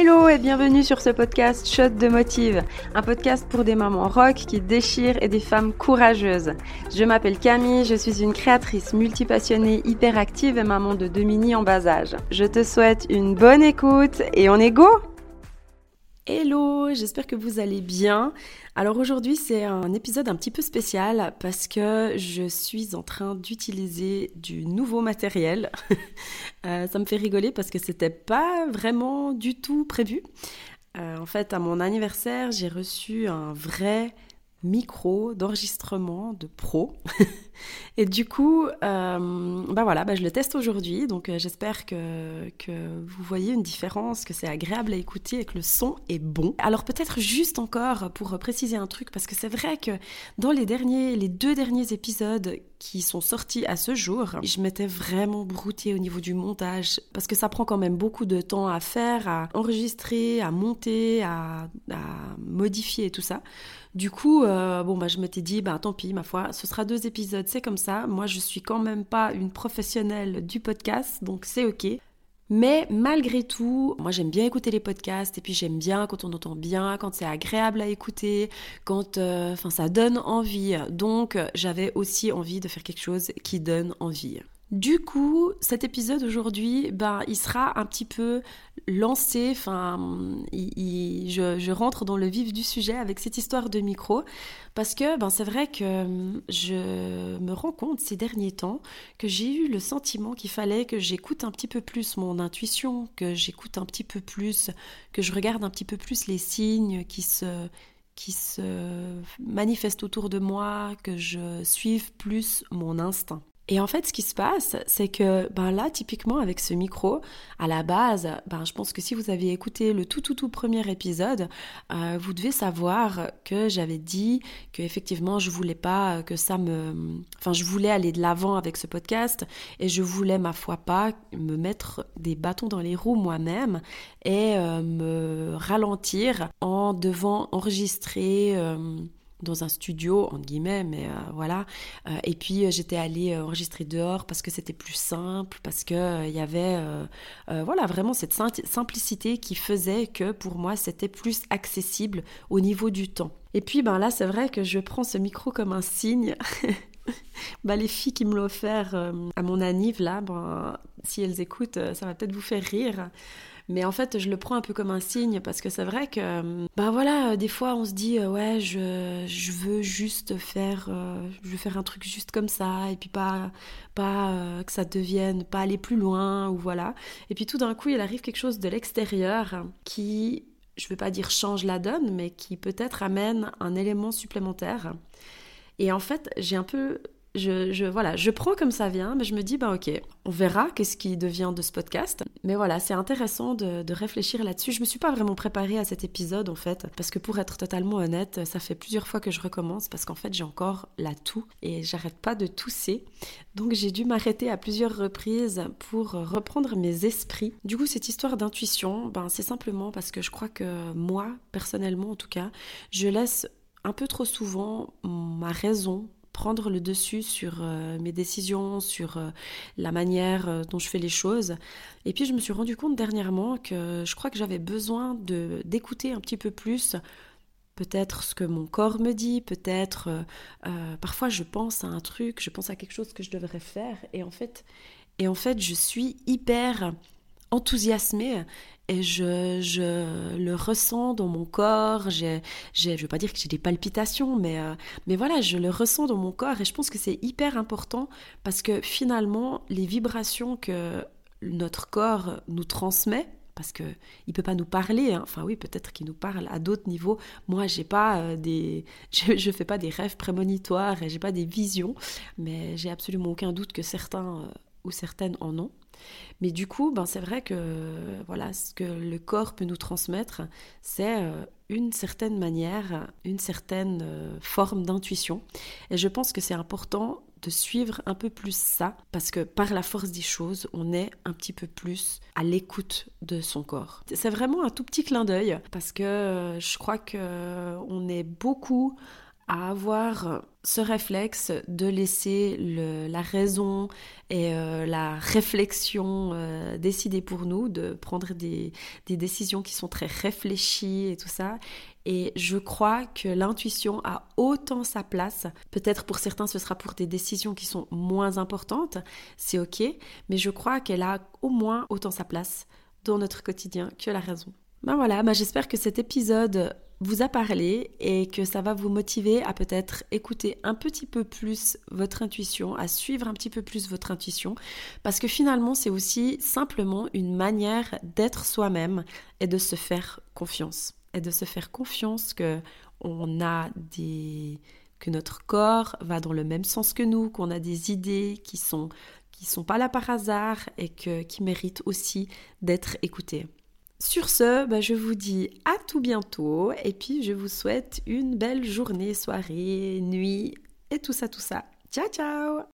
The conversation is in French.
Hello et bienvenue sur ce podcast Shot de Motive, un podcast pour des mamans rock qui déchirent et des femmes courageuses. Je m'appelle Camille, je suis une créatrice multipassionnée, hyperactive et maman de deux mini en bas âge. Je te souhaite une bonne écoute et on est go Hello, j'espère que vous allez bien. Alors aujourd'hui c'est un épisode un petit peu spécial parce que je suis en train d'utiliser du nouveau matériel. Euh, ça me fait rigoler parce que c'était pas vraiment du tout prévu. Euh, en fait à mon anniversaire j'ai reçu un vrai micro d'enregistrement de pro. et du coup, euh, bah voilà, bah je le teste aujourd'hui. Donc euh, j'espère que, que vous voyez une différence, que c'est agréable à écouter et que le son est bon. Alors peut-être juste encore pour préciser un truc, parce que c'est vrai que dans les derniers, les deux derniers épisodes qui sont sortis à ce jour, je m'étais vraiment broutée au niveau du montage, parce que ça prend quand même beaucoup de temps à faire, à enregistrer, à monter, à, à modifier et tout ça. Du coup, euh, bon, bah, je m'étais dit, bah, tant pis, ma foi, ce sera deux épisodes, c'est comme ça. Moi, je suis quand même pas une professionnelle du podcast, donc c'est ok. Mais malgré tout, moi j'aime bien écouter les podcasts et puis j'aime bien quand on entend bien, quand c'est agréable à écouter, quand euh, ça donne envie. Donc j'avais aussi envie de faire quelque chose qui donne envie. Du coup, cet épisode aujourd'hui, ben, il sera un petit peu lancé, enfin, je, rentre dans le vif du sujet avec cette histoire de micro, parce que ben, c'est vrai que hum, je me rends compte ces derniers temps que j'ai eu le sentiment qu'il fallait que j'écoute un petit peu plus mon intuition, que j'écoute un petit peu plus, que je regarde un petit peu plus les signes qui se qui se manifestent autour de moi, que je suive plus mon instinct. Et en fait, ce qui se passe, c'est que ben là, typiquement avec ce micro, à la base, ben, je pense que si vous avez écouté le tout tout tout premier épisode, euh, vous devez savoir que j'avais dit que effectivement, je voulais pas que ça me, enfin, je voulais aller de l'avant avec ce podcast et je voulais ma foi pas me mettre des bâtons dans les roues moi-même et euh, me ralentir en devant enregistrer. Euh, dans un studio, entre guillemets, mais euh, voilà. Euh, et puis euh, j'étais allée enregistrer dehors parce que c'était plus simple, parce que il y avait, voilà, vraiment cette simplicité qui faisait que pour moi c'était plus accessible au niveau du temps. Et puis ben là, c'est vrai que je prends ce micro comme un signe. bah, les filles qui me l'ont offert à mon anniv là, ben, si elles écoutent, ça va peut-être vous faire rire. Mais en fait, je le prends un peu comme un signe parce que c'est vrai que, ben voilà, des fois on se dit, euh, ouais, je, je veux juste faire, euh, je veux faire un truc juste comme ça, et puis pas, pas que ça devienne, pas aller plus loin, ou voilà. Et puis tout d'un coup, il arrive quelque chose de l'extérieur qui, je veux pas dire change la donne, mais qui peut-être amène un élément supplémentaire. Et en fait, j'ai un peu je, voilà, je prends comme ça vient, mais je me dis, bah ok, on verra qu'est-ce qui devient de ce podcast. Mais voilà, c'est intéressant de, réfléchir là-dessus. Je me suis pas vraiment préparée à cet épisode en fait, parce que pour être totalement honnête, ça fait plusieurs fois que je recommence parce qu'en fait j'ai encore la toux et j'arrête pas de tousser. Donc j'ai dû m'arrêter à plusieurs reprises pour reprendre mes esprits. Du coup, cette histoire d'intuition, ben, c'est simplement parce que je crois que moi, personnellement en tout cas, je laisse un peu trop souvent ma raison prendre le dessus sur euh, mes décisions, sur euh, la manière euh, dont je fais les choses. Et puis je me suis rendu compte dernièrement que je crois que j'avais besoin de d'écouter un petit peu plus peut-être ce que mon corps me dit, peut-être parfois je pense à un truc, je pense à quelque chose que je devrais faire et en fait et en fait je suis hyper enthousiasmée et je, je, le ressens dans mon corps. Je ne veux pas dire que j'ai des palpitations, mais, euh, mais voilà, je le ressens dans mon corps et je pense que c'est hyper important parce que finalement, les vibrations que notre corps nous transmet, parce que il peut pas nous parler. Hein. Enfin oui, peut-être qu'il nous parle à d'autres niveaux. Moi, pas euh, des, je, je, fais pas des rêves prémonitoires et j'ai pas des visions, mais j'ai absolument aucun doute que certains euh, certaines en ont. Mais du coup, ben, c'est vrai que voilà, ce que le corps peut nous transmettre, c'est euh, une certaine manière, une certaine euh, forme d'intuition. Et je pense que c'est important de suivre un peu plus ça, parce que par la force des choses, on est un petit peu plus à l'écoute de son corps. C'est vraiment un tout petit clin d'œil, parce que euh, je crois qu'on est beaucoup à avoir ce réflexe de laisser la raison et euh, la réflexion euh, décider pour nous, de prendre des, décisions qui sont très réfléchies et tout ça. Et je crois que l'intuition a autant sa place. Peut-être pour certains, ce sera pour des décisions qui sont moins importantes, c'est ok, mais je crois qu'elle a au moins autant sa place dans notre quotidien que la raison. Ben voilà, ben j'espère que cet épisode vous a parlé et que ça va vous motiver à peut-être écouter un petit peu plus votre intuition, à suivre un petit peu plus votre intuition, parce que finalement c'est aussi simplement une manière d'être soi-même et de se faire confiance. Et de se faire confiance que on a des que notre corps va dans le même sens que nous, qu'on a des idées qui sont qui sont pas là par hasard et que qui méritent aussi d'être écoutées. Sur ce, bah, je vous dis à tout bientôt et puis je vous souhaite une belle journée, soirée, nuit et tout ça, tout ça. Ciao, ciao